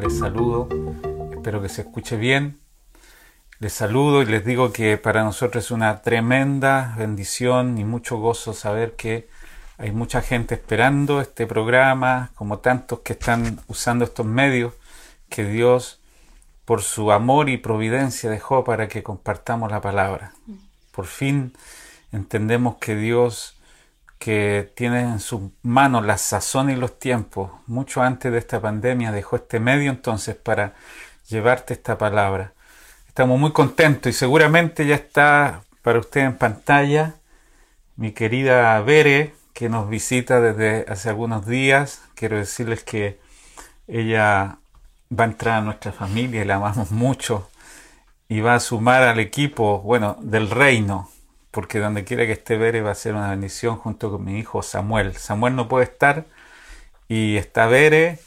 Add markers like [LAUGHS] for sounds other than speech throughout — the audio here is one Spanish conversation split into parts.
les saludo, espero que se escuche bien. Les saludo y les digo que para nosotros es una tremenda bendición y mucho gozo saber que hay mucha gente esperando este programa, como tantos que están usando estos medios que Dios por su amor y providencia dejó para que compartamos la palabra. Por fin entendemos que Dios que tiene en sus manos la sazón y los tiempos, mucho antes de esta pandemia, dejó este medio entonces para llevarte esta palabra. Estamos muy contentos y seguramente ya está para usted en pantalla mi querida Bere, que nos visita desde hace algunos días. Quiero decirles que ella va a entrar a nuestra familia y la amamos mucho y va a sumar al equipo, bueno, del reino, porque donde quiera que esté Bere va a ser una bendición junto con mi hijo Samuel. Samuel no puede estar y está Bere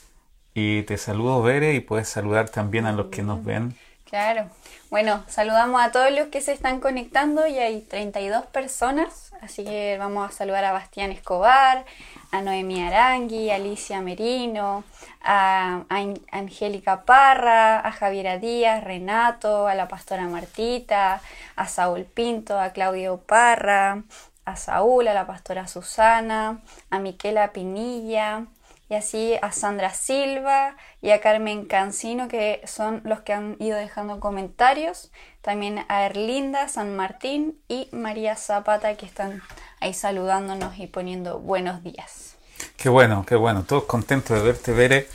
y te saludo Bere y puedes saludar también a los que nos ven. Claro. Bueno, saludamos a todos los que se están conectando y hay 32 personas, así que vamos a saludar a Bastián Escobar, a Noemí Arangui, a Alicia Merino, a, Angélica Parra, a Javiera Díaz, Renato, a la pastora Martita, a Saúl Pinto, a Claudio Parra, a Saúl, a la pastora Susana, a Miquela Pinilla, y así a Sandra Silva y a Carmen Cancino, que son los que han ido dejando comentarios. También a Erlinda San Martín y María Zapata, que están ahí saludándonos y poniendo buenos días. Qué bueno, qué bueno. Todos contentos de verte, Bere,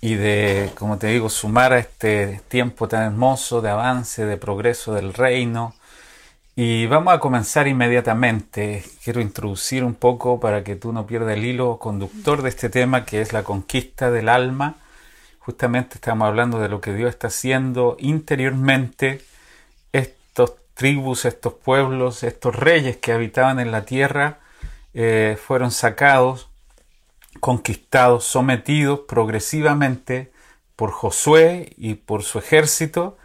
y de, como te digo, sumar a este tiempo tan hermoso de avance, de progreso del reino. Y vamos a comenzar inmediatamente. Quiero introducir un poco para que tú no pierdas el hilo conductor de este tema que es la conquista del alma. Justamente estamos hablando de lo que Dios está haciendo interiormente. Estos tribus, estos pueblos, estos reyes que habitaban en la tierra eh, fueron sacados, conquistados, sometidos progresivamente por Josué y por su ejército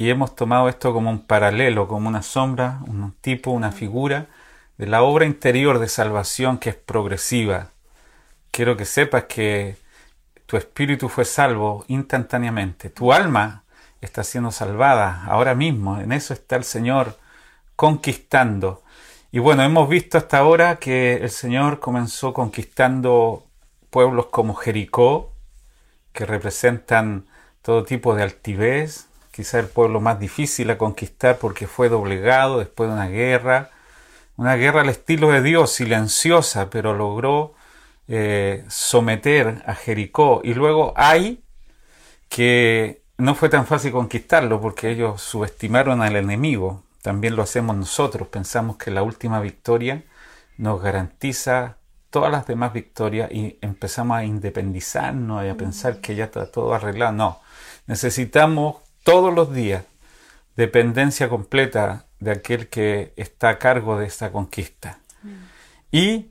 y hemos tomado esto como un paralelo, como una sombra, un tipo, una figura de la obra interior de salvación que es progresiva. Quiero que sepas que tu espíritu fue salvo instantáneamente, tu alma está siendo salvada ahora mismo. En eso está el Señor conquistando. Y bueno, hemos visto hasta ahora que el Señor comenzó conquistando pueblos como Jericó, que representan todo tipo de altivez, quizá el pueblo más difícil a conquistar porque fue doblegado después de una guerra, una guerra al estilo de Dios, silenciosa, pero logró eh, someter a Jericó. Y luego hay que no fue tan fácil conquistarlo porque ellos subestimaron al enemigo. También lo hacemos nosotros. Pensamos que la última victoria nos garantiza todas las demás victorias y empezamos a independizarnos y a pensar que ya está todo arreglado. No, necesitamos todos los días dependencia completa de aquel que está a cargo de esta conquista. Y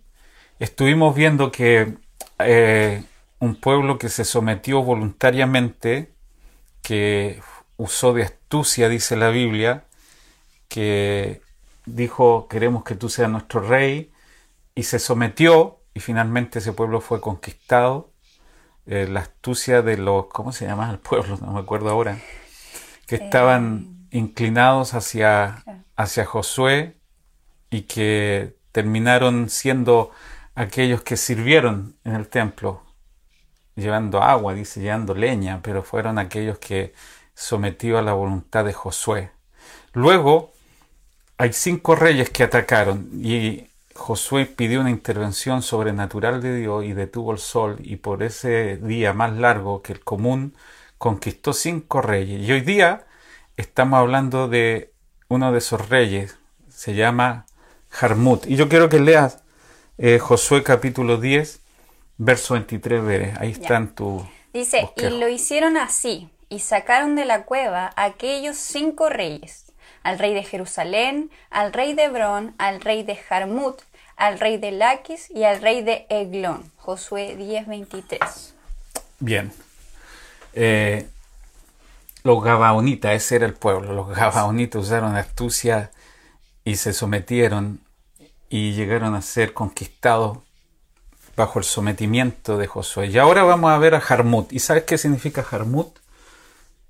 estuvimos viendo que eh, un pueblo que se sometió voluntariamente, que usó de astucia, dice la Biblia, que dijo, queremos que tú seas nuestro rey, y se sometió, y finalmente ese pueblo fue conquistado. Eh, la astucia de los, ¿cómo se llama el pueblo? No me acuerdo ahora. Que estaban eh, inclinados hacia, hacia Josué y que terminaron siendo aquellos que sirvieron en el templo, llevando agua, dice, llevando leña, pero fueron aquellos que sometió a la voluntad de Josué. Luego hay cinco reyes que atacaron y Josué pidió una intervención sobrenatural de Dios y detuvo el sol y por ese día más largo que el común conquistó cinco reyes. Y hoy día estamos hablando de uno de esos reyes, se llama Jarmut. Y yo quiero que leas eh, Josué capítulo 10, verso 23, ahí está en tu... Dice, y lo hicieron así, y sacaron de la cueva aquellos cinco reyes, al rey de Jerusalén, al rey de Hebrón, al rey de Jarmut, al rey de Laquis y al rey de Eglón. Josué 10:23. Bien. Eh, los Gabaonitas, ese era el pueblo. Los Gabaonitas usaron astucia y se sometieron y llegaron a ser conquistados bajo el sometimiento de Josué. Y ahora vamos a ver a Jarmut. ¿Y sabes qué significa Jarmut?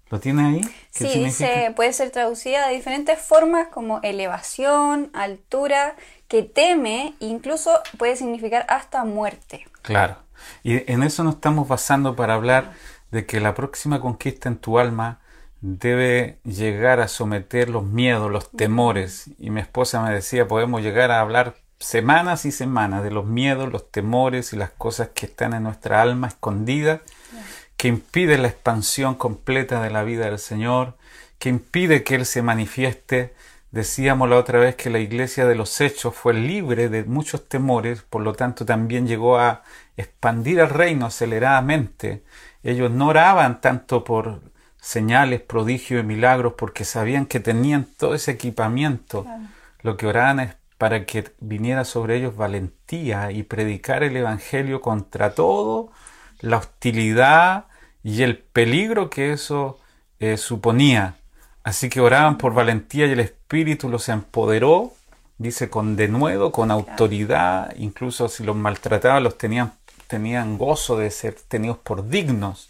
¿Lo tiene ahí? sí, dice, puede ser traducida de diferentes formas como elevación, altura, que teme, incluso puede significar hasta muerte. Claro. Y en eso nos estamos basando para hablar de que la próxima conquista en tu alma debe llegar a someter los miedos, los temores. Y mi esposa me decía, podemos llegar a hablar semanas y semanas de los miedos, los temores y las cosas que están en nuestra alma escondidas, que impiden la expansión completa de la vida del Señor, que impide que Él se manifieste. Decíamos la otra vez que la iglesia de los hechos fue libre de muchos temores, por lo tanto también llegó a expandir el reino aceleradamente. Ellos no oraban tanto por señales, prodigios y milagros porque sabían que tenían todo ese equipamiento. Lo que oraban es para que viniera sobre ellos valentía y predicar el Evangelio contra todo, la hostilidad y el peligro que eso eh, suponía. Así que oraban por valentía y el Espíritu los empoderó, dice, con denuedo, con autoridad, incluso si los maltrataban, los tenían, tenían gozo de ser tenidos por dignos.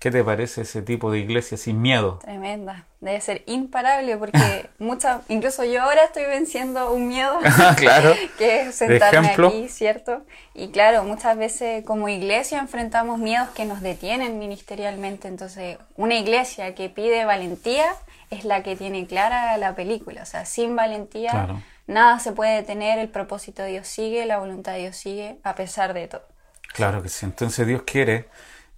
¿Qué te parece ese tipo de iglesia sin miedo? Tremenda. Debe ser imparable porque [LAUGHS] muchas, incluso yo ahora estoy venciendo un miedo. [LAUGHS] claro. [LAUGHS] que es sentarme aquí, ¿cierto? Y claro, muchas veces como iglesia enfrentamos miedos que nos detienen ministerialmente. Entonces, una iglesia que pide valentía es la que tiene clara la película. O sea, sin valentía nada se puede detener, el propósito de Dios sigue, la voluntad de Dios sigue, a pesar de todo. Claro que sí. Entonces Dios quiere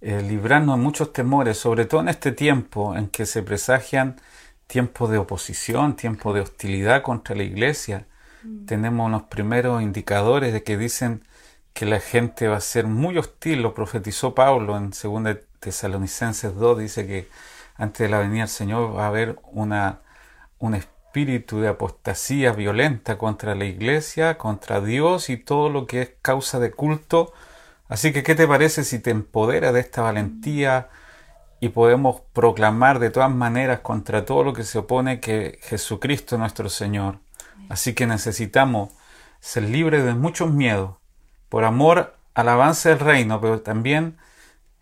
eh, librarnos de muchos temores, sobre todo en este tiempo en que se presagian tiempos de oposición, tiempos de hostilidad contra la iglesia. Mm. Tenemos unos primeros indicadores de que dicen que la gente va a ser muy hostil, lo profetizó Pablo en 2 Tesalonicenses 2, dice que antes de la venida del Señor va a haber una, un espíritu de apostasía violenta contra la iglesia, contra Dios y todo lo que es causa de culto Así que, ¿qué te parece si te empodera de esta valentía y podemos proclamar de todas maneras contra todo lo que se opone que Jesucristo es nuestro Señor? Así que necesitamos ser libres de muchos miedos, por amor al avance del reino, pero también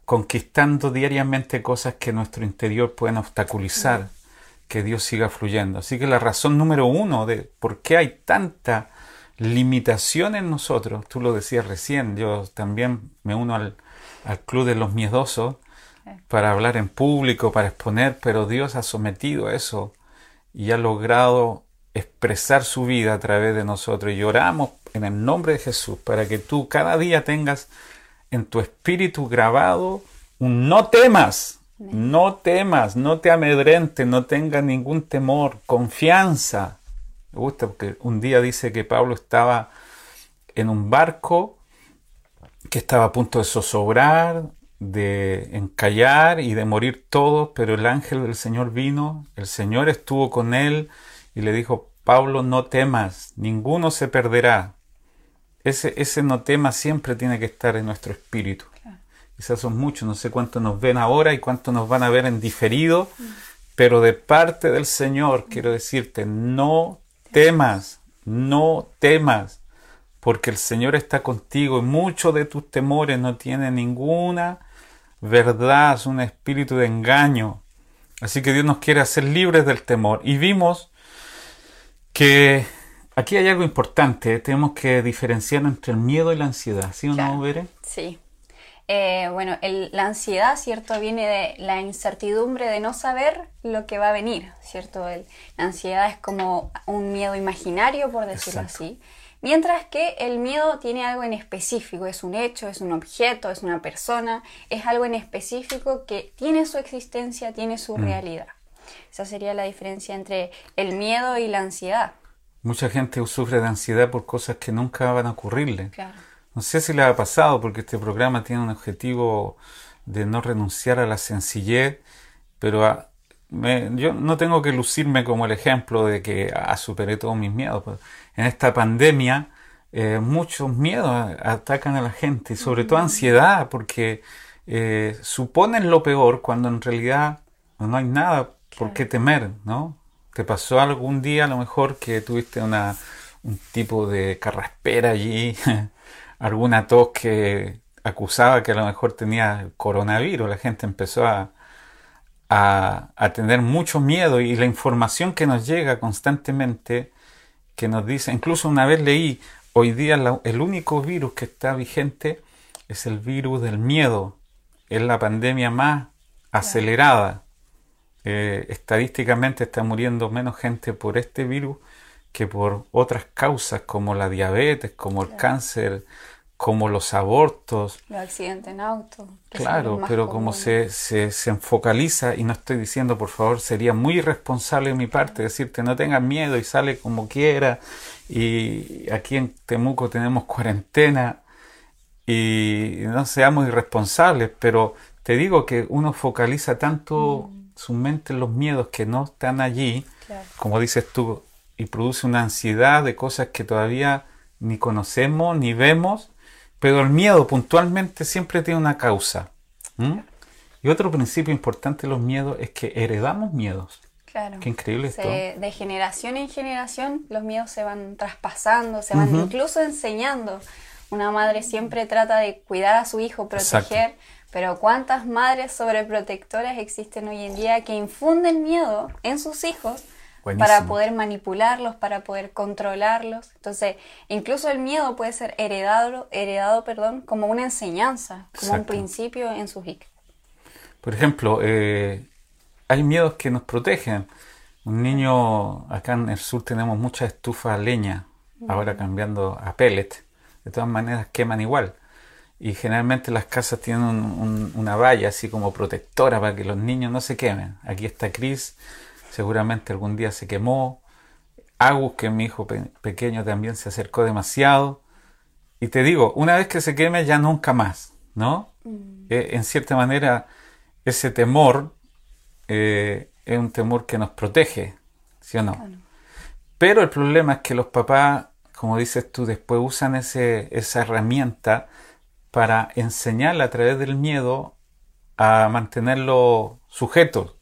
conquistando diariamente cosas que nuestro interior pueden obstaculizar que Dios siga fluyendo. Así que la razón número uno de por qué hay tanta limitación en nosotros. Tú lo decías recién, yo también me uno al, club de los miedosos para hablar en público, para exponer, pero Dios ha sometido a eso y ha logrado expresar su vida a través de nosotros. Y oramos en el nombre de Jesús para que tú cada día tengas en tu espíritu grabado un no temas, no temas, no te amedrentes, no tengas ningún temor, confianza, me gusta porque un día dice que Pablo estaba en un barco que estaba a punto de zozobrar, de encallar y de morir todos, pero el ángel del Señor vino, el Señor estuvo con él y le dijo, Pablo, no temas, ninguno se perderá. Ese, ese no temas siempre tiene que estar en nuestro espíritu. Quizás son muchos, no sé cuántos nos ven ahora y cuántos nos van a ver en diferido, mm. pero de parte del Señor quiero decirte, no temas, no temas, porque el Señor está contigo y muchos de tus temores no tienen ninguna verdad, es un espíritu de engaño. Así que Dios nos quiere hacer libres del temor. Y vimos que aquí hay algo importante, tenemos que diferenciar entre el miedo y la ansiedad, ¿sí o no, Bere? Sí. Eh, bueno, la ansiedad, ¿cierto? Viene de la incertidumbre de no saber lo que va a venir, ¿cierto? la ansiedad es como un miedo imaginario, por decirlo así. Mientras que el miedo tiene algo en específico, es un hecho, es un objeto, es una persona, es algo en específico que tiene su existencia, tiene su mm. realidad. Esa sería la diferencia entre el miedo y la ansiedad. Mucha gente sufre de ansiedad por cosas que nunca van a ocurrirle. Claro. No sé si le ha pasado porque este programa tiene un objetivo de no renunciar a la sencillez, pero ah, yo no tengo que lucirme como el ejemplo de que ah, superé todos mis miedos. Pues. En esta pandemia eh, muchos miedos atacan a la gente, y sobre todo ansiedad, porque eh, suponen lo peor cuando en realidad no hay nada por qué temer, ¿no? Te pasó algún día a lo mejor que tuviste una, un tipo de carraspera allí [LAUGHS] alguna tos que acusaba que a lo mejor tenía coronavirus. La gente empezó a, a, tener mucho miedo y la información que nos llega constantemente, que nos dice, incluso una vez leí, hoy día el único virus que está vigente es el virus del miedo. Es la pandemia más acelerada. Eh, estadísticamente está muriendo menos gente por este virus que por otras causas como la diabetes, como el cáncer, como los abortos. Los accidentes en auto. Claro, pero como se, se, se, enfocaliza, y no estoy diciendo, por favor, sería muy irresponsable de mi parte decirte no tengas miedo y sale como quiera, y aquí en Temuco tenemos cuarentena, y no seamos irresponsables, pero te digo que uno focaliza tanto mm. su mente en los miedos que no están allí, como dices tú, y produce una ansiedad de cosas que todavía ni conocemos ni vemos pero el miedo puntualmente siempre tiene una causa. Y otro principio importante de los miedos es que heredamos miedos. Claro. Qué increíble esto. De generación en generación los miedos se van traspasando, se van incluso enseñando. Una madre siempre trata de cuidar a su hijo, proteger, pero ¿cuántas madres sobreprotectoras existen hoy en día que infunden miedo en sus hijos para poder manipularlos, para poder controlarlos. Entonces, incluso el miedo puede ser heredado, heredado perdón, como una enseñanza, como un principio en sus hijos. Por ejemplo, eh, hay miedos que nos protegen. Un niño, acá en el sur tenemos mucha estufa leña, ahora cambiando a pellet. De todas maneras queman igual. Y generalmente las casas tienen una valla así como protectora para que los niños no se quemen. Aquí está Chris seguramente algún día se quemó. Agus, que mi hijo pequeño también se acercó demasiado. Y te digo, una vez que se queme ya nunca más, ¿no? Mm. Eh, en cierta manera, ese temor eh, es un temor que nos protege, ¿sí o no? Pero el problema es que los papás, como dices tú, después usan ese, esa herramienta para enseñarle a través del miedo a mantenerlo sujeto,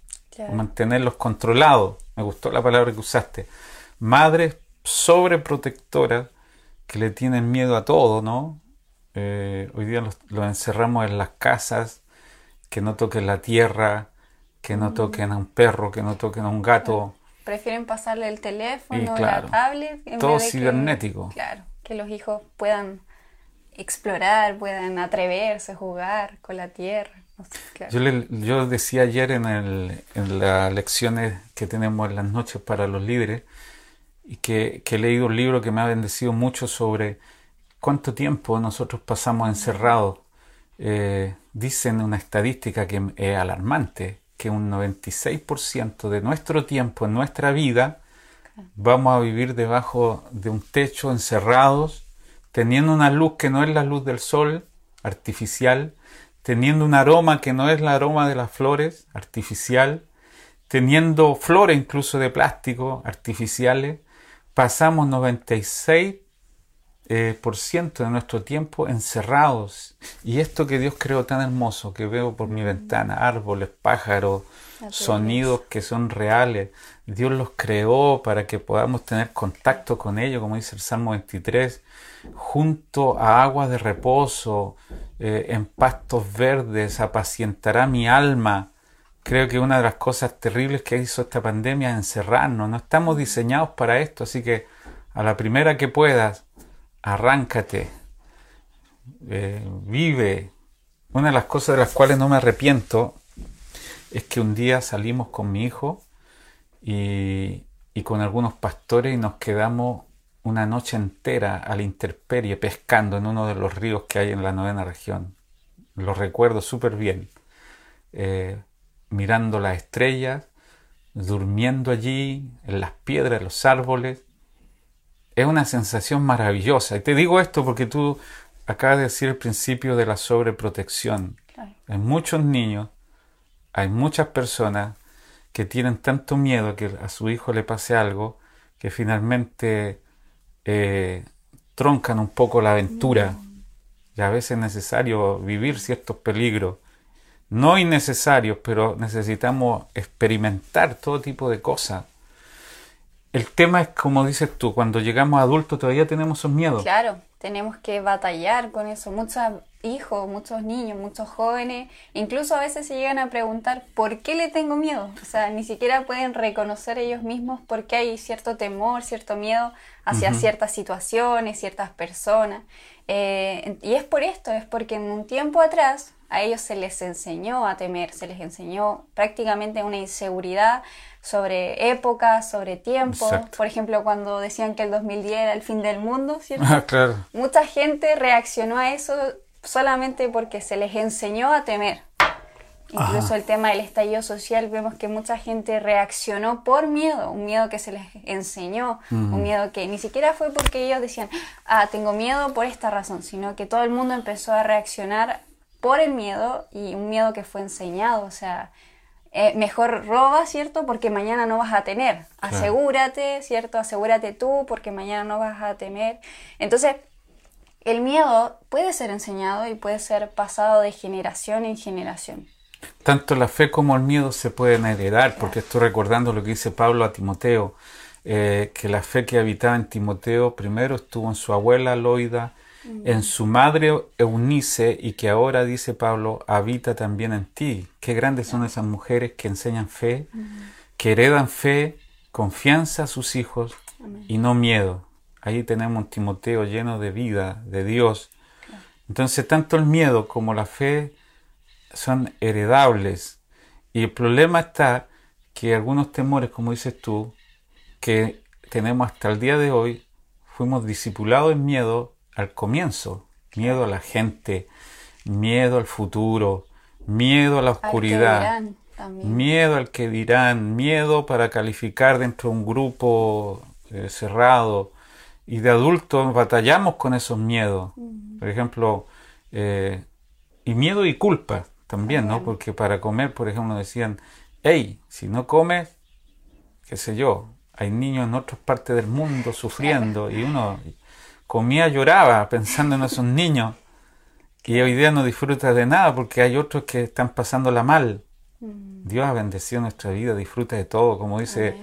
mantenerlos controlados. Me gustó la palabra que usaste. Madres sobreprotectoras que le tienen miedo a todo, ¿no? Eh, hoy día los, encerramos en las casas, que no toquen la tierra, que no mm. toquen a un perro, que no toquen a un gato. Prefieren pasarle el teléfono, la tablet. En todo cibernético. claro, que los hijos puedan explorar, puedan atreverse, jugar con la tierra. Yo, yo decía ayer en, el, en las lecciones que tenemos en las noches para los líderes y que, he leído un libro que me ha bendecido mucho sobre cuánto tiempo nosotros pasamos encerrados. Eh, dicen una estadística que es alarmante, que un 96% de nuestro tiempo en nuestra vida vamos a vivir debajo de un techo encerrados, teniendo una luz que no es la luz del sol artificial, teniendo un aroma que no es el aroma de las flores, artificial, teniendo flores incluso de plástico, artificiales, pasamos 96% eh, por ciento de nuestro tiempo encerrados. Y esto que Dios creó tan hermoso, que veo por mi ventana, árboles, pájaros, sonidos que son reales, Dios los creó para que podamos tener contacto con ellos, como dice el Salmo 23, junto a aguas de reposo, eh, en pastos verdes, apacientará mi alma. Creo que una de las cosas terribles que hizo esta pandemia es encerrarnos. No estamos diseñados para esto, así que a la primera que puedas, arráncate, eh, vive. Una de las cosas de las cuales no me arrepiento es que un día salimos con mi hijo y, y con algunos pastores y nos quedamos una noche entera a la intemperie pescando en uno de los ríos que hay en la novena región. Lo recuerdo súper bien. Eh, mirando las estrellas, durmiendo allí, en las piedras, en los árboles. Es una sensación maravillosa. Y te digo esto porque tú acabas de decir el principio de la sobreprotección. Hay muchos niños, hay muchas personas que tienen tanto miedo que a su hijo le pase algo que finalmente eh, troncan un poco la aventura y a veces es necesario vivir ciertos peligros, no innecesarios, pero necesitamos experimentar todo tipo de cosas. El tema es, como dices tú, cuando llegamos adultos todavía tenemos esos miedos. Claro, tenemos que batallar con eso. Muchos hijos, muchos niños, muchos jóvenes, incluso a veces se llegan a preguntar ¿por qué le tengo miedo? O sea, ni siquiera pueden reconocer ellos mismos por qué hay cierto temor, cierto miedo hacia ciertas situaciones, ciertas personas. Eh, y es por esto, es porque en un tiempo atrás a ellos se les enseñó a temer, se les enseñó prácticamente una inseguridad sobre épocas, sobre tiempo. Por ejemplo, cuando decían que el 2010 era el fin del mundo, ¿cierto? Ah, claro. Mucha gente reaccionó a eso solamente porque se les enseñó a temer. Incluso el tema del estallido social, vemos que mucha gente reaccionó por miedo, un miedo que se les enseñó, un miedo que ni siquiera fue porque ellos decían, ah, tengo miedo por esta razón, sino que todo el mundo empezó a reaccionar por el miedo y un miedo que fue enseñado, o sea, eh, mejor roba, ¿cierto? Porque mañana no vas a tener. Asegúrate, ¿cierto? Asegúrate tú porque mañana no vas a temer. Entonces, el miedo puede ser enseñado y puede ser pasado de generación en generación. Tanto la fe como el miedo se pueden heredar, porque estoy recordando lo que dice Pablo a Timoteo, eh, que la fe que habitaba en Timoteo primero estuvo en su abuela Loida, en su madre Eunice y que ahora, dice Pablo, habita también en ti. Qué grandes son esas mujeres que enseñan fe, que heredan fe, confianza a sus hijos y no miedo. Ahí tenemos un Timoteo lleno de vida, de Dios. Entonces, tanto el miedo como la fe son heredables. Y el problema está que algunos temores, como dices tú, que tenemos hasta el día de hoy, fuimos discipulados en miedo al comienzo, miedo a la gente, miedo al futuro, miedo a la oscuridad, miedo al que dirán, miedo para calificar dentro de un grupo eh, cerrado. Y de adultos batallamos con esos miedos. Por ejemplo, eh, y miedo y culpa también, ¿no? Porque para comer, por ejemplo, decían, hey, si no comes, qué sé yo, hay niños en otras partes del mundo sufriendo y uno comía, lloraba pensando en esos niños que hoy día no disfruta de nada porque hay otros que están pasándola mal. Dios ha bendecido nuestra vida, disfruta de todo, como dice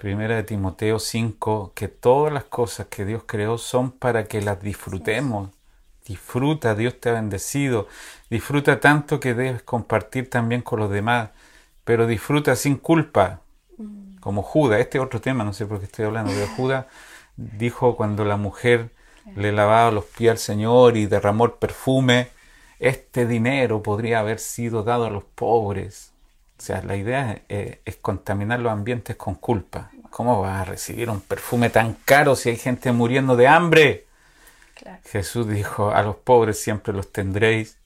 Primera de Timoteo 5, que todas las cosas que Dios creó son para que las disfrutemos. Disfruta, Dios te ha bendecido. Disfruta tanto que debes compartir también con los demás, pero disfruta sin culpa, mm. como Judas. Este es otro tema, no sé por qué estoy hablando, de Judas dijo cuando la mujer le lavaba los pies al Señor y derramó el perfume, este dinero podría haber sido dado a los pobres. O sea, la idea es, contaminar los ambientes con culpa. ¿Cómo vas a recibir un perfume tan caro si hay gente muriendo de hambre? Jesús dijo, a los pobres siempre los tendréis.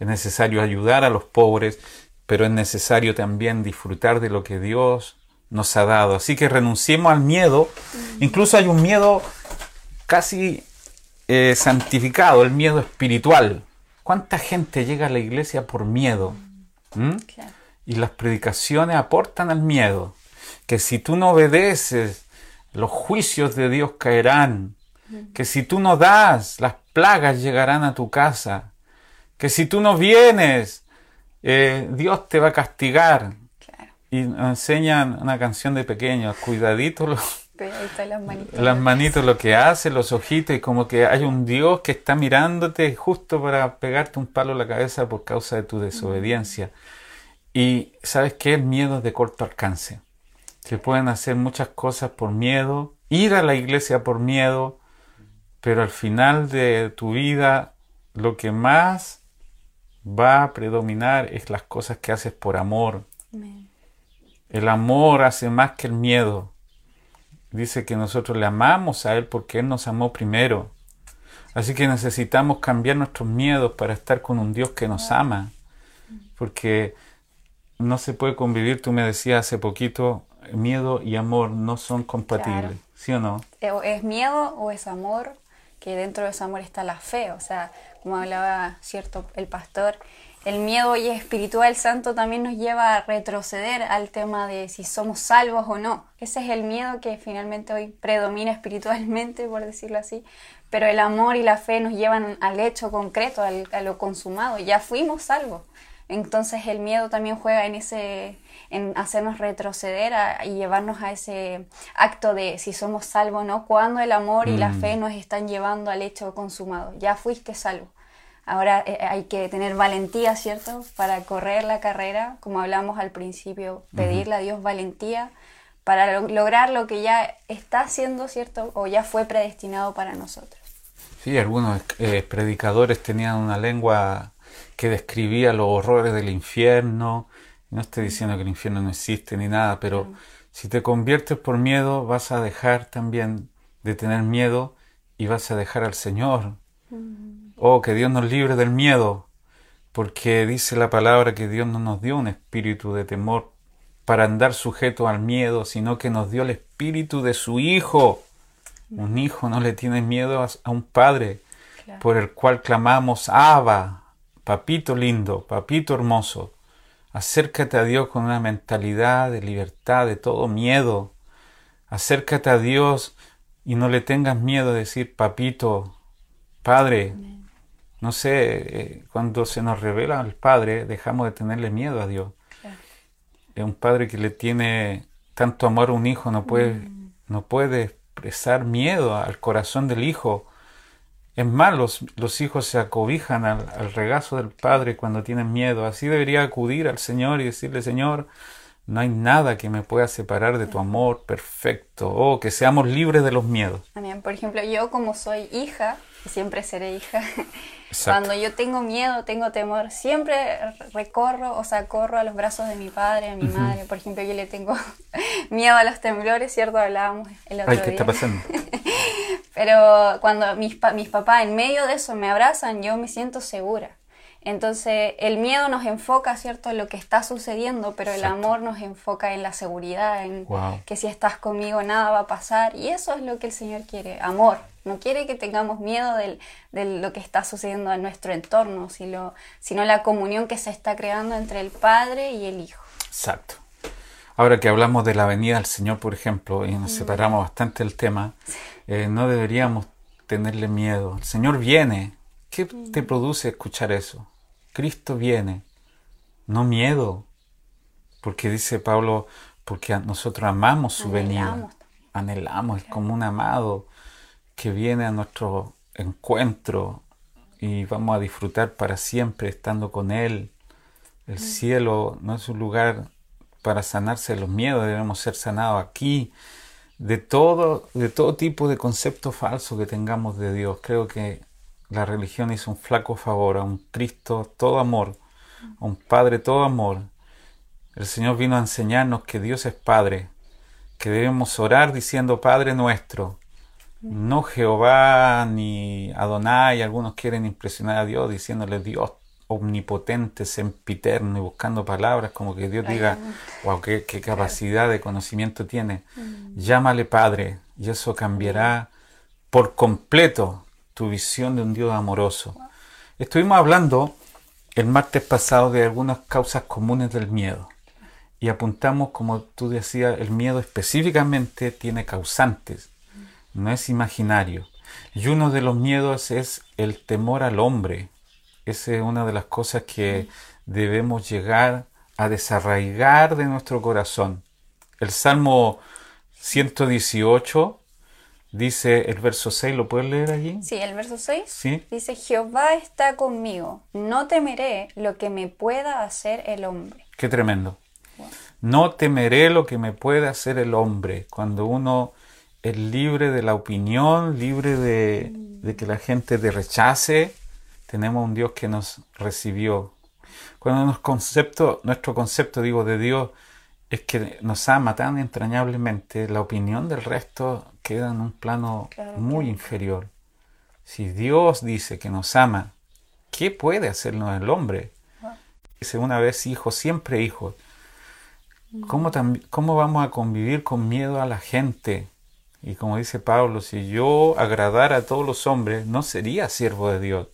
Es necesario ayudar a los pobres, pero es necesario también disfrutar de lo que Dios nos ha dado. Así que renunciemos al miedo. Mm. Incluso hay un miedo casi eh, santificado, el miedo espiritual. ¿Cuánta gente llega a la iglesia por miedo? ¿Mm? Y las predicaciones aportan al miedo. Que si tú no obedeces, los juicios de Dios caerán. Que si tú no das, las plagas llegarán a tu casa. Que si tú no vienes, eh, Dios te va a castigar. Y enseñan una canción de pequeños, cuidadito las manitos. Las manitos, lo que hace, los ojitos, y como que hay un Dios que está mirándote justo para pegarte un palo en la cabeza por causa de tu desobediencia. Y sabes qué? El miedo es de corto alcance. Se pueden hacer muchas cosas por miedo, ir a la iglesia por miedo, pero al final de tu vida lo que más va a predominar es las cosas que haces por amor. El amor hace más que el miedo dice que nosotros le amamos a Él porque Él nos amó primero. Así que necesitamos cambiar nuestros miedos para estar con un Dios que nos ama. Porque no se puede convivir, tú me decías hace poquito, miedo y amor no son compatibles, ¿sí o no? Es miedo o es amor, que dentro de ese amor está la fe, o sea, como hablaba cierto el pastor, el miedo y espiritual santo también nos lleva a retroceder al tema de si somos salvos o no. Ese es el miedo que finalmente hoy predomina espiritualmente, por decirlo así. Pero el amor y la fe nos llevan al hecho concreto, a lo consumado. Ya fuimos salvos. Entonces el miedo también juega en ese en hacernos retroceder y llevarnos a ese acto de si somos salvos o no, cuando el amor y la fe mm. nos están llevando al hecho consumado. Ya fuiste salvo. Ahora eh, hay que tener valentía, ¿cierto? Para correr la carrera, como hablamos al principio, pedirle a Dios valentía para lograr lo que ya está haciendo, ¿cierto? O ya fue predestinado para nosotros. Sí, algunos eh, predicadores tenían una lengua que describía los horrores del infierno. No estoy diciendo que el infierno no existe ni nada, pero si te conviertes por miedo, vas a dejar también de tener miedo y vas a dejar al Señor. Oh, que Dios nos libre del miedo, porque dice la palabra que Dios no nos dio un espíritu de temor para andar sujeto al miedo, sino que nos dio el espíritu de su Hijo. Un hijo no le tiene miedo a, un padre por el cual clamamos, Abba, papito lindo, papito hermoso. Acércate a Dios con una mentalidad de libertad, de todo miedo. Acércate a Dios y no le tengas miedo de decir, papito, padre, no sé, eh, cuando se nos revela al Padre, dejamos de tenerle miedo a Dios. Es un padre que le tiene tanto amor a un hijo, no puede, mm. no puede expresar miedo al corazón del hijo. Es más, los, hijos se acobijan al, al, regazo del padre cuando tienen miedo. Así debería acudir al Señor y decirle, Señor, no hay nada que me pueda separar de tu amor perfecto. Oh, que seamos libres de los miedos. Amén. Por ejemplo, yo como soy hija, siempre seré hija. [LAUGHS] Cuando yo tengo miedo, tengo temor, siempre recorro, o sea, corro a los brazos de mi padre, a mi madre. Por ejemplo, yo le tengo [LAUGHS] miedo a los temblores, ¿cierto? Hablábamos el otro Ay, ¿qué está pasando? [LAUGHS] Pero cuando mis, mis papás en medio de eso me abrazan, yo me siento segura. Entonces, el miedo nos enfoca, ¿cierto?, en lo que está sucediendo, pero el amor nos enfoca en la seguridad, en que si estás conmigo nada va a pasar. Y eso es lo que el Señor quiere, amor. No quiere que tengamos miedo de lo que está sucediendo en nuestro entorno, sino, sino la comunión que se está creando entre el Padre y el Hijo. Exacto. Ahora que hablamos de la venida del Señor, por ejemplo, y nos separamos bastante del tema, eh, no deberíamos tenerle miedo. El Señor viene. ¿Qué te produce escuchar eso? Cristo viene, no miedo, porque dice Pablo, porque nosotros amamos su venida, anhelamos, es como un amado que viene a nuestro encuentro y vamos a disfrutar para siempre estando con Él. El mm. cielo no es un lugar para sanarse de los miedos, debemos ser sanados aquí de todo, de todo tipo de concepto falso que tengamos de Dios. Creo que la religión hizo un flaco favor a un Cristo todo amor, a un Padre todo amor. El Señor vino a enseñarnos que Dios es Padre, que debemos orar diciendo Padre nuestro. No Jehová ni Adonai, algunos quieren impresionar a Dios diciéndole Dios omnipotente, sempiterno y buscando palabras como que Dios diga, wow, qué, qué capacidad de conocimiento tiene. Mm. Llámale Padre y eso cambiará por completo tu visión de un Dios amoroso. Estuvimos hablando el martes pasado de algunas causas comunes del miedo y apuntamos, como tú decías, el miedo específicamente tiene causantes, no es imaginario. Y uno de los miedos es el temor al hombre. Esa es una de las cosas que debemos llegar a desarraigar de nuestro corazón. El Salmo 118 Dice el verso 6, ¿lo puedes leer allí? Sí, el verso 6 ¿Sí? dice, Jehová está conmigo, no temeré lo que me pueda hacer el hombre. Qué tremendo. No temeré lo que me pueda hacer el hombre. Cuando uno es libre de la opinión, libre de, de que la gente te rechace, tenemos un Dios que nos recibió. Cuando nos concepto, nuestro concepto, digo, de Dios es que nos ama tan entrañablemente, la opinión del resto queda en un plano muy inferior. Si Dios dice que nos ama, ¿qué puede hacernos el hombre? Ah. Dice una vez hijo, siempre hijo. Mm. ¿Cómo, ¿Cómo vamos a convivir con miedo a la gente? Y como dice Pablo, si yo agradara a todos los hombres, no sería siervo de Dios.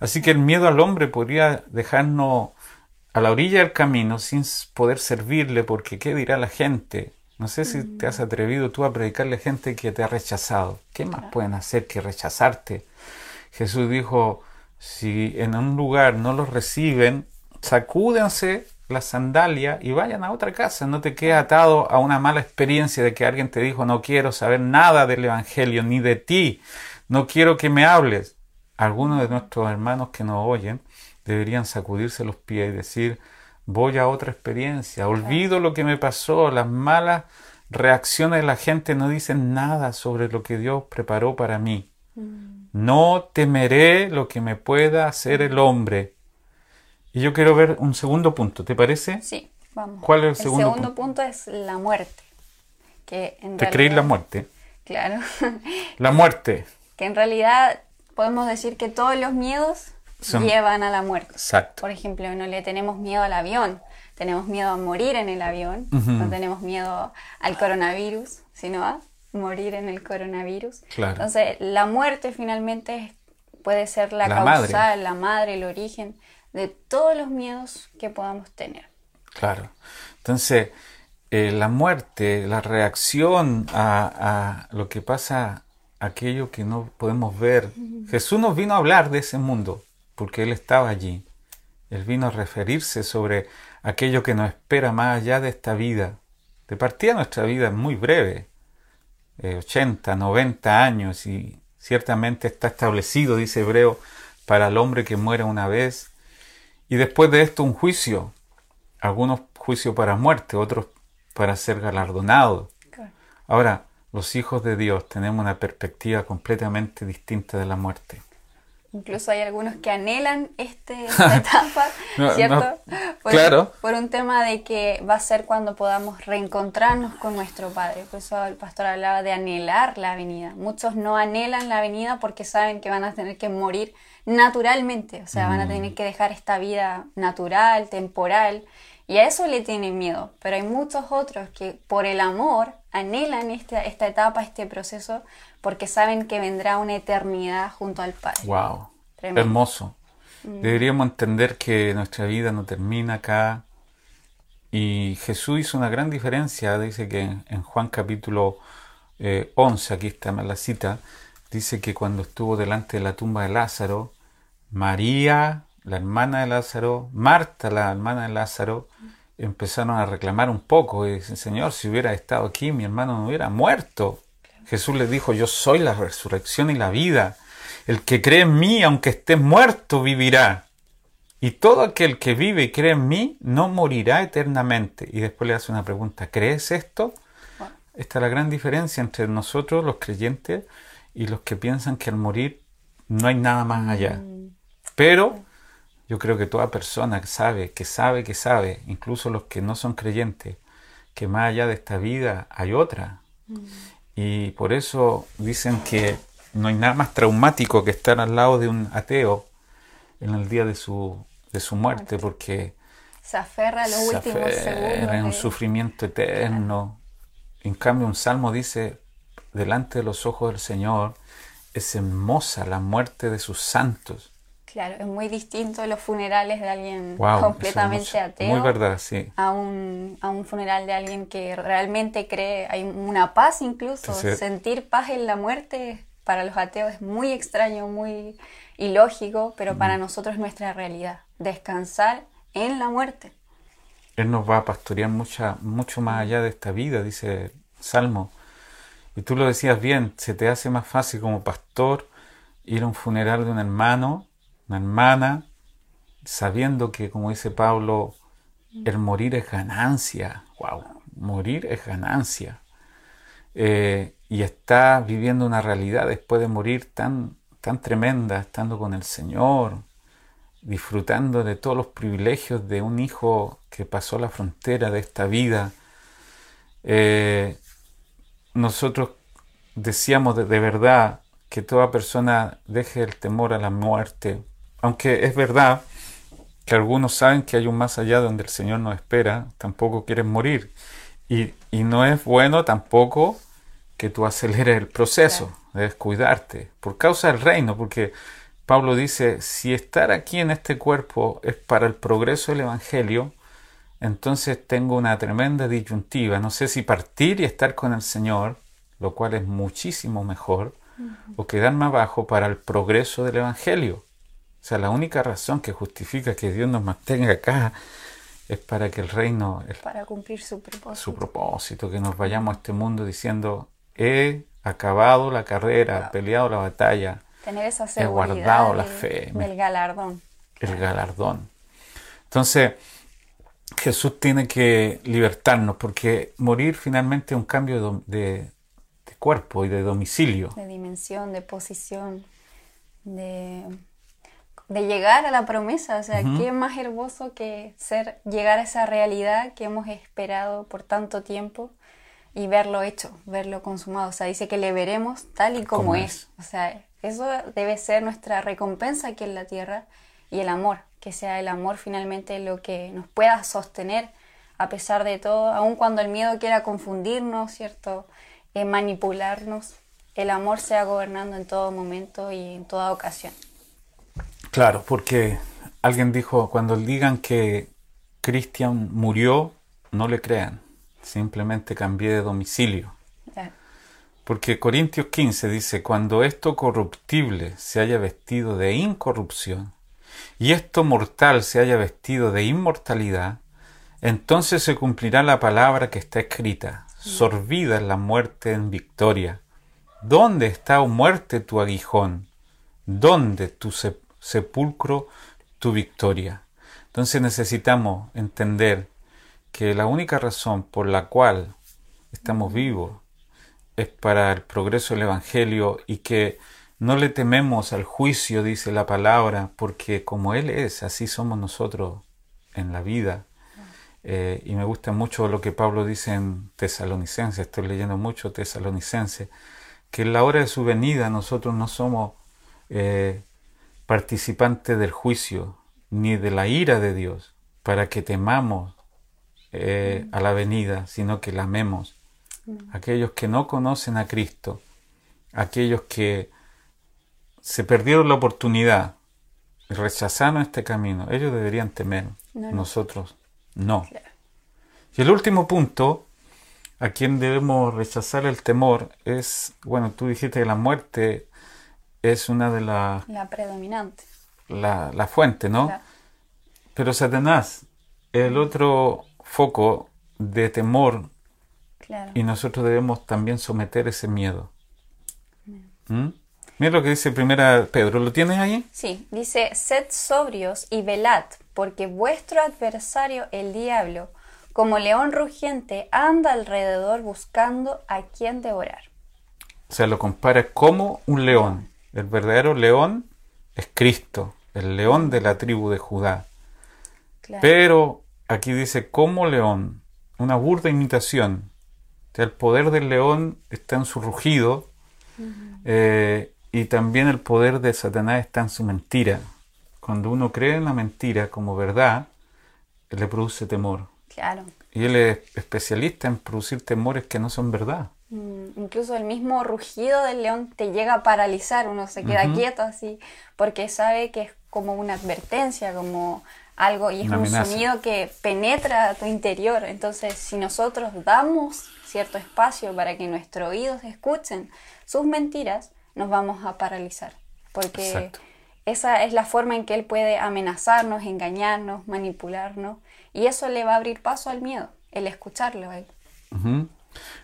Así que el miedo al hombre podría dejarnos a la orilla del camino sin poder servirle porque qué dirá la gente. No sé si te has mm. atrevido tú a predicarle a gente que te ha rechazado. ¿Qué más pueden hacer que rechazarte? Jesús dijo, si en un lugar no los reciben, sacúdense la sandalia y vayan a otra casa. No te quedes atado a una mala experiencia de que alguien te dijo no quiero saber nada del Evangelio ni de ti. No quiero que me hables. Algunos de nuestros hermanos que nos oyen deberían sacudirse los pies y decir voy a otra experiencia. Olvido lo que me pasó. Las malas reacciones de la gente no dicen nada sobre lo que Dios preparó para mí. Mm. No temeré lo que me pueda hacer el hombre y yo quiero ver un segundo punto, ¿te parece? Sí, vamos. ¿Cuál es el, segundo, punto? El segundo punto? es la muerte. Que en ¿Te la muerte? Claro. La muerte. [LAUGHS] que en realidad podemos decir que todos los miedos llevan a la muerte. Exacto. Por ejemplo, no le tenemos miedo al avión, tenemos miedo a morir en el avión, no tenemos miedo al coronavirus, sino a morir en el coronavirus. Claro. Entonces, la muerte finalmente puede ser la, causa, la madre, el origen de todos los miedos que podamos tener. Claro. Entonces, eh, la muerte, la reacción a, lo que pasa, aquello que no podemos ver. Jesús nos vino a hablar de ese mundo, porque Él estaba allí. Él vino a referirse sobre aquello que nos espera más allá de esta vida. De partida nuestra vida es muy breve, 80, eh, 90 años, y ciertamente está establecido, dice Hebreo, para el hombre que muere una vez y después de esto un juicio, algunos juicios para muerte, otros para ser galardonados. Ahora, los hijos de Dios tenemos una perspectiva completamente distinta de la muerte. Incluso hay algunos que anhelan este, [LAUGHS] esta etapa, ¿cierto? por, claro. Por un tema de que va a ser cuando podamos reencontrarnos con nuestro Padre. Por eso el pastor hablaba de anhelar la venida. Muchos no anhelan la venida porque saben que van a tener que morir naturalmente, o sea, van a tener mm. que dejar esta vida natural, temporal, y a eso le tienen miedo, pero hay muchos otros que por el amor anhelan esta, esta etapa, este proceso, porque saben que vendrá una eternidad junto al Padre. ¡Wow! Hermoso. Mm. Deberíamos entender que nuestra vida no termina acá. Y Jesús hizo una gran diferencia, dice que en, Juan capítulo 11, eh, aquí está la cita, dice que cuando estuvo delante de la tumba de Lázaro, María, la hermana de Lázaro, Marta, la hermana de Lázaro, empezaron a reclamar un poco y dicen, Señor, si hubiera estado aquí, mi hermano no hubiera muerto. Jesús les dijo, yo soy la resurrección y la vida. El que cree en mí, aunque esté muerto, vivirá. Y todo aquel que vive y cree en mí, no morirá eternamente. Y después le hace una pregunta, ¿crees esto? Esta es la gran diferencia entre nosotros, los creyentes, y los que piensan que al morir no hay nada más allá. Mm. Pero yo creo que toda persona que sabe, que sabe, que sabe, incluso los que no son creyentes, que más allá de esta vida hay otra. Mm. Y por eso dicen que no hay nada más traumático que estar al lado de un ateo en el día de su, de su muerte, porque se aferra a los últimos segundos. Es un sufrimiento eterno. En cambio, un salmo dice, delante de los ojos del Señor es hermosa la muerte de sus santos. Claro, es muy distinto los funerales de alguien completamente ateo. Muy verdad, sí. A un, a un funeral de alguien que realmente cree, hay una paz incluso. Sentir paz en la muerte para los ateos es muy extraño, muy ilógico, pero para nosotros es nuestra realidad. Descansar en la muerte. Él nos va a pastorear mucha, mucho más allá de esta vida, dice Salmo. Y tú lo decías bien, se te hace más fácil como pastor ir a un funeral de un hermano una hermana, sabiendo que, como dice Pablo, el morir es ganancia. ¡Wow! Morir es ganancia. Eh, y está viviendo una realidad después de morir tan, tan tremenda, estando con el Señor, disfrutando de todos los privilegios de un hijo que pasó la frontera de esta vida. Eh, nosotros decíamos de verdad que toda persona deje el temor a la muerte aunque es verdad que algunos saben que hay un más allá donde el Señor nos espera, tampoco quieren morir. Y, no es bueno tampoco que tú aceleres el proceso, de debes cuidarte, por causa del reino, porque Pablo dice, si estar aquí en este cuerpo es para el progreso del Evangelio, entonces tengo una tremenda disyuntiva. No sé si partir y estar con el Señor, lo cual es muchísimo mejor, o quedarme abajo para el progreso del Evangelio sea, la única razón que justifica que Dios nos mantenga acá es para que el reino, para cumplir su propósito. su propósito, que nos vayamos a este mundo diciendo, he acabado la carrera, he peleado la batalla, Tener esa he guardado la fe, del galardón. el galardón. Entonces, Jesús tiene que libertarnos porque morir finalmente es un cambio de, dom- de- de cuerpo y de domicilio. de dimensión, de posición, de, de llegar a la promesa. O sea, qué más hermoso que ser, llegar a esa realidad que hemos esperado por tanto tiempo y verlo hecho, verlo consumado. O sea, dice que le veremos tal y como, Como es. es. O sea, eso debe ser nuestra recompensa aquí en la tierra y el amor, que sea el amor finalmente lo que nos pueda sostener a pesar de todo, aun cuando el miedo quiera confundirnos, ¿cierto? Eh, manipularnos, el amor sea gobernando en todo momento y en toda ocasión. Claro, porque alguien dijo, cuando digan que Cristian murió, no le crean, simplemente cambié de domicilio. Claro. Porque Corintios 15 dice, cuando esto corruptible se haya vestido de incorrupción y esto mortal se haya vestido de inmortalidad, entonces se cumplirá la palabra que está escrita, sorbida es la muerte en victoria. ¿Dónde está, oh muerte, tu aguijón? ¿Dónde tu sepulcro, tu victoria? Entonces necesitamos entender que la única razón por la cual estamos vivos es para el progreso del Evangelio y que no le tememos al juicio, dice la palabra, porque como Él es, así somos nosotros en la vida. Eh, y me gusta mucho lo que Pablo dice en Tesalonicense, estoy leyendo mucho Tesalonicense, que en la hora de su venida nosotros no somos eh, participantes del juicio ni de la ira de Dios, para que temamos eh, a la venida, sino que la amemos. Aquellos que no conocen a Cristo, aquellos que se perdieron la oportunidad rechazaron este camino, ellos deberían temer, No, no. nosotros no. Claro. Y el último punto a quien debemos rechazar el temor es, bueno, tú dijiste que la muerte es una de las La predominante. la, la fuente, ¿no? Claro. Pero Satanás, el otro foco de temor Claro. y nosotros debemos también someter ese miedo. ¿Mm? Mira lo que dice primera Pedro, ¿lo tienes ahí? Sí, dice, sed sobrios y velad, porque vuestro adversario, el diablo, como león rugiente, anda alrededor buscando a quien devorar. O sea, lo compara como un león. El verdadero león es Cristo, el león de la tribu de Judá. Claro. Pero aquí dice como león, una burda imitación. O sea, el poder del león está en su rugido eh, y también el poder de Satanás está en su mentira. Cuando uno cree en la mentira como verdad, le produce temor. Claro. Y él es especialista en producir temores que no son verdad. Mm, Incluso el mismo rugido del león te llega a paralizar, uno se queda quieto así, porque sabe que es como una advertencia, como algo, y es Una un amenaza. sonido que penetra a tu interior. Entonces, si nosotros damos cierto espacio para que nuestros oídos escuchen sus mentiras, nos vamos a paralizar, porque Exacto. esa es la forma en que él puede amenazarnos, engañarnos, manipularnos, y eso le va a abrir paso al miedo, el escucharlo a él.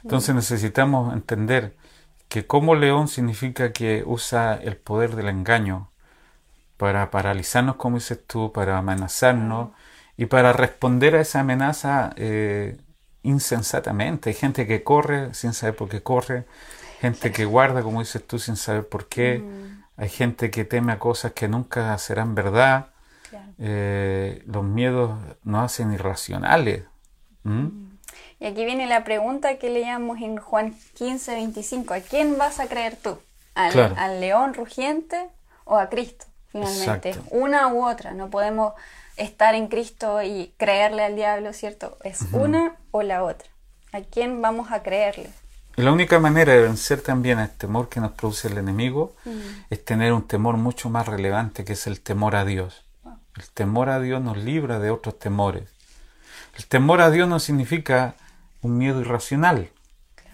Entonces necesitamos entender que como león significa que usa el poder del engaño para paralizarnos, como dices tú, para amenazarnos y para responder a esa amenaza eh, insensatamente. Hay gente que corre sin saber por qué corre, gente que guarda, como dices tú, sin saber por qué. Hay gente que teme a cosas que nunca serán verdad. Eh, los miedos nos hacen irracionales. ¿Mm? Y aquí viene la pregunta que leíamos en Juan 15, 25. ¿A quién vas a creer tú? ¿Al, Claro. al león rugiente o a Cristo? Finalmente, Exacto. una u otra. No podemos estar en Cristo y creerle al diablo, ¿cierto? Es una o la otra. ¿A quién vamos a creerle? La única manera de vencer también el temor que nos produce el enemigo es tener un temor mucho más relevante que es el temor a Dios. El temor a Dios nos libra de otros temores. El temor a Dios no significa un miedo irracional.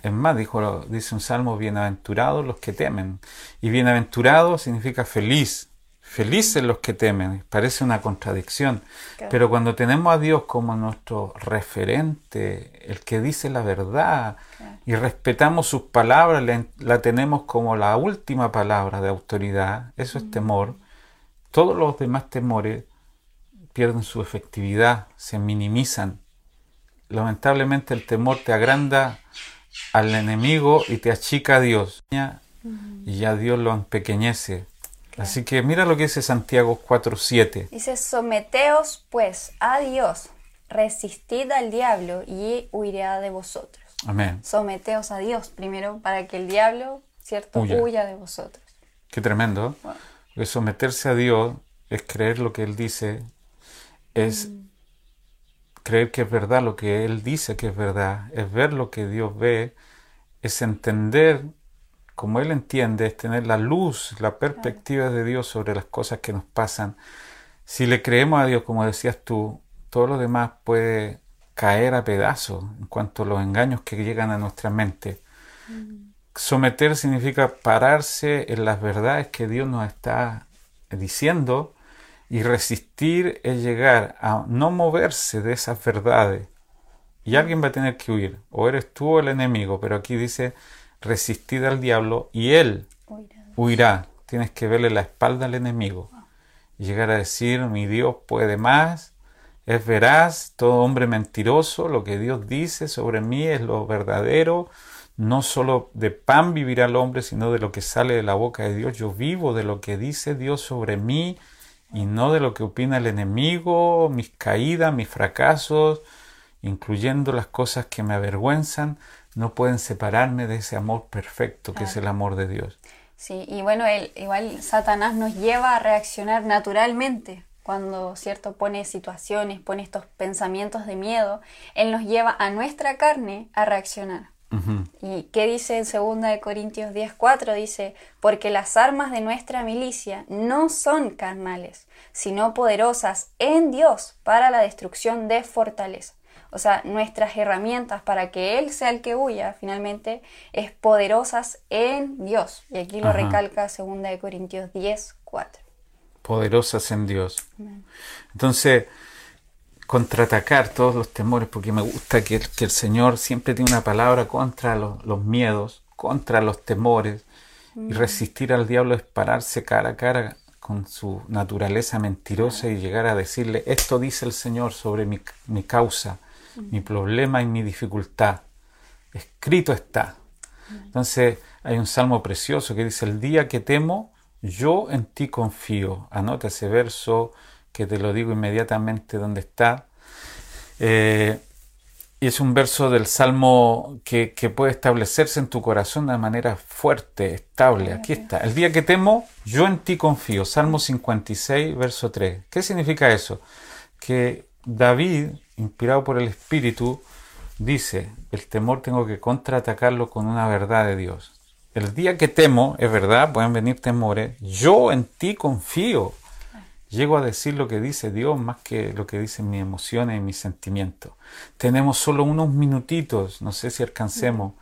Es más, dijo, dice un salmo, bienaventurados los que temen. Y bienaventurado significa feliz. Felices los que temen. Parece una contradicción. Pero cuando tenemos a Dios como nuestro referente, el que dice la verdad, y respetamos sus palabras, la, tenemos como la última palabra de autoridad, eso es temor. Todos los demás temores pierden su efectividad, se minimizan. Lamentablemente el temor te agranda al enemigo y te achica a Dios. Y ya Dios lo empequeñece. Así que mira lo que dice Santiago 4.7. Dice, someteos pues a Dios, resistid al diablo y huirá de vosotros. Amén. Someteos a Dios primero para que el diablo, ¿cierto?, huya, de vosotros. Qué tremendo. someterse a Dios es creer lo que Él dice, es mm. Creer que es verdad lo que Él dice que es verdad, es ver lo que Dios ve, es entender como Él entiende, es tener la luz, la perspectiva de Dios sobre las cosas que nos pasan. Si le creemos a Dios, como decías tú, todo lo demás puede caer a pedazos en cuanto a los engaños que llegan a nuestra mente. Mm. Someter significa pararse en las verdades que Dios nos está diciendo y resistir es llegar a no moverse de esas verdades. Y alguien va a tener que huir, o eres tú o el enemigo, pero aquí dice resistid al diablo y él huirá. Tienes que verle la espalda al enemigo y llegar a decir, mi Dios puede más, es veraz, todo hombre mentiroso, lo que Dios dice sobre mí es lo verdadero, no solo de pan vivirá el hombre, sino de lo que sale de la boca de Dios. Yo vivo de lo que dice Dios sobre mí y no de lo que opina el enemigo, mis caídas, mis fracasos, incluyendo las cosas que me avergüenzan no pueden separarme de ese amor perfecto que es el amor de Dios. Sí, y bueno, él, igual Satanás nos lleva a reaccionar naturalmente cuando, ¿cierto?, pone situaciones, pone estos pensamientos de miedo, él nos lleva a nuestra carne a reaccionar. ¿Y qué dice en 2 de Corintios 10:4? Dice, porque las armas de nuestra milicia no son carnales, sino poderosas en Dios para la destrucción de fortaleza. O sea, nuestras herramientas para que Él sea el que huya, finalmente, es poderosas en Dios. Y aquí lo recalca 2 Corintios 10, 4. Poderosas en Dios. Entonces, contraatacar todos los temores, porque me gusta que el, Señor siempre tiene una palabra contra los, miedos, contra los temores, y resistir al diablo es pararse cara a cara con su naturaleza mentirosa y llegar a decirle, esto dice el Señor sobre mi, mi causa, mi problema y mi dificultad. Escrito está. Entonces hay un salmo precioso que dice, el día que temo, yo en ti confío. Anota ese verso que te lo digo inmediatamente donde está. Eh, y es un verso del Salmo que, que, puede establecerse en tu corazón de manera fuerte, estable. Aquí está. El día que temo, yo en ti confío. Salmo 56, verso 3. ¿Qué significa eso? Que David inspirado por el Espíritu, dice, el temor tengo que contraatacarlo con una verdad de Dios. El día que temo, es verdad, pueden venir temores, yo en ti confío. Llego a decir lo que dice Dios más que lo que dicen mis emociones y mis sentimientos. Tenemos solo unos minutitos, no sé si alcancemos,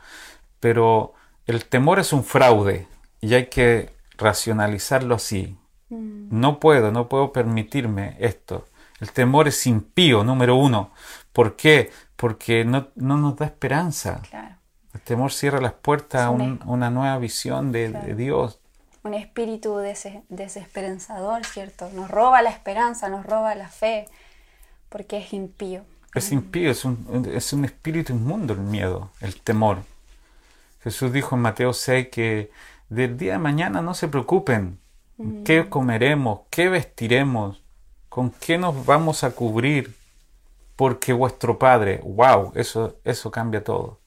pero el temor es un fraude y hay que racionalizarlo así. Mm. No puedo, no puedo permitirme esto. El temor es impío, número uno. ¿Por qué? Porque no, nos da esperanza. El temor cierra las puertas a una nueva visión de, Dios. Un espíritu desesperanzador, ¿cierto? Nos roba la esperanza, nos roba la fe, porque es impío. Es impío, es un, es un espíritu inmundo el miedo, el temor. Jesús dijo en Mateo 6 que del día de mañana no se preocupen. ¿Qué comeremos? ¿Qué vestiremos? ¿Con qué nos vamos a cubrir? Porque vuestro Padre, wow, eso, eso cambia todo.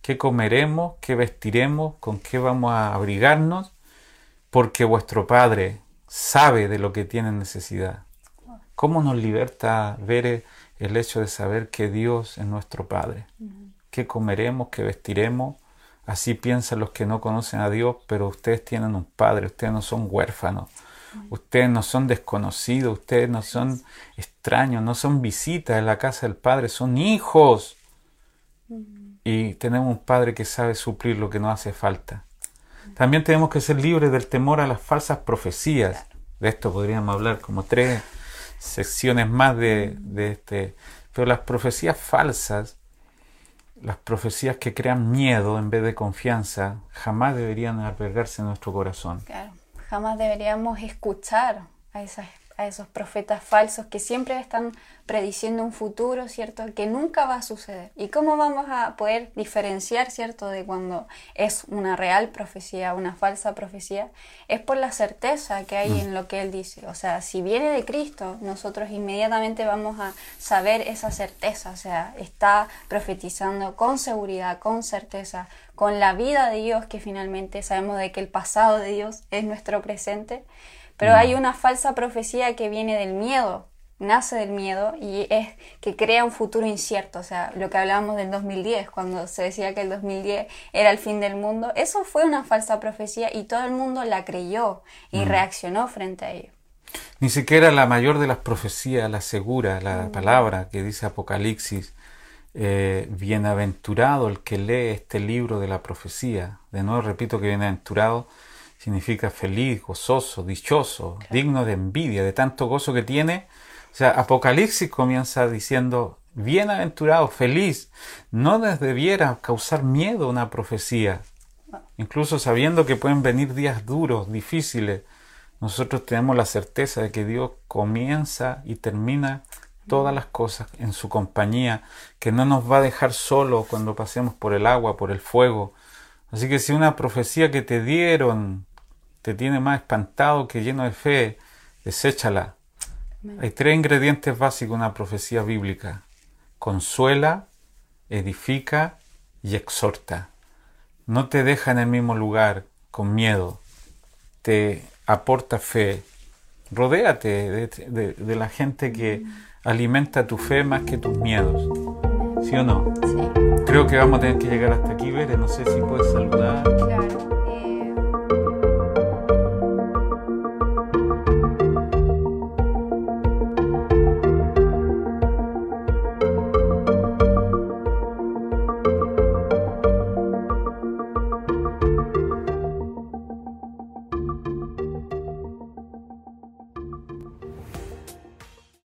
¿Qué comeremos? ¿Qué vestiremos? ¿Con qué vamos a abrigarnos? Porque vuestro Padre sabe de lo que tiene necesidad. ¿Cómo nos liberta ver el hecho de saber que Dios es nuestro Padre? ¿Qué comeremos? ¿Qué vestiremos? Así piensan los que no conocen a Dios, pero ustedes tienen un Padre, ustedes no son huérfanos. Ustedes no son desconocidos, ustedes no son extraños, no son visitas en la casa del Padre, son hijos. Y tenemos un Padre que sabe suplir lo que nos hace falta. También tenemos que ser libres del temor a las falsas profecías. De esto podríamos hablar como tres secciones más de, de este. Pero las profecías falsas, las profecías que crean miedo en vez de confianza, jamás deberían albergarse en nuestro corazón. Claro, jamás deberíamos escuchar a esas a esos profetas falsos que siempre están prediciendo un futuro, ¿cierto? Que nunca va a suceder. ¿Y cómo vamos a poder diferenciar, ¿cierto? De cuando es una real profecía, una falsa profecía? Es por la certeza que hay mm. en lo que Él dice. O sea, si viene de Cristo, nosotros inmediatamente vamos a saber esa certeza. O sea, está profetizando con seguridad, con certeza, con la vida de Dios, que finalmente sabemos de que el pasado de Dios es nuestro presente. Pero hay mm. una falsa profecía que viene del miedo, nace del miedo y es que crea un futuro incierto. O sea, lo que hablábamos del 2010, cuando se decía que el 2010 era el fin del mundo, eso fue una falsa profecía y todo el mundo la creyó y mm. reaccionó frente a ello. Ni siquiera la mayor de las profecías la asegura la mm. palabra que dice Apocalipsis. Eh, bienaventurado el que lee este libro de la profecía. De nuevo repito que bienaventurado significa feliz, gozoso, dichoso, digno de envidia, de tanto gozo que tiene. O sea, Apocalipsis comienza diciendo, bienaventurado, feliz. No les debiera causar miedo una profecía, incluso sabiendo que pueden venir días duros, difíciles. Nosotros tenemos la certeza de que Dios comienza y termina todas las cosas en su compañía, que no nos va a dejar solos cuando pasemos por el agua, por el fuego. Así que si una profecía que te dieron te tiene más espantado que lleno de fe, deséchala. Hay tres ingredientes básicos en una profecía bíblica. Consuela, edifica y exhorta. No te deja en el mismo lugar con miedo. Te aporta fe. Rodéate de, la gente que alimenta tu fe más que tus miedos. ¿Sí o no? Sí. Creo que vamos a tener que llegar hasta aquí, Ver. No sé si puedes saludar.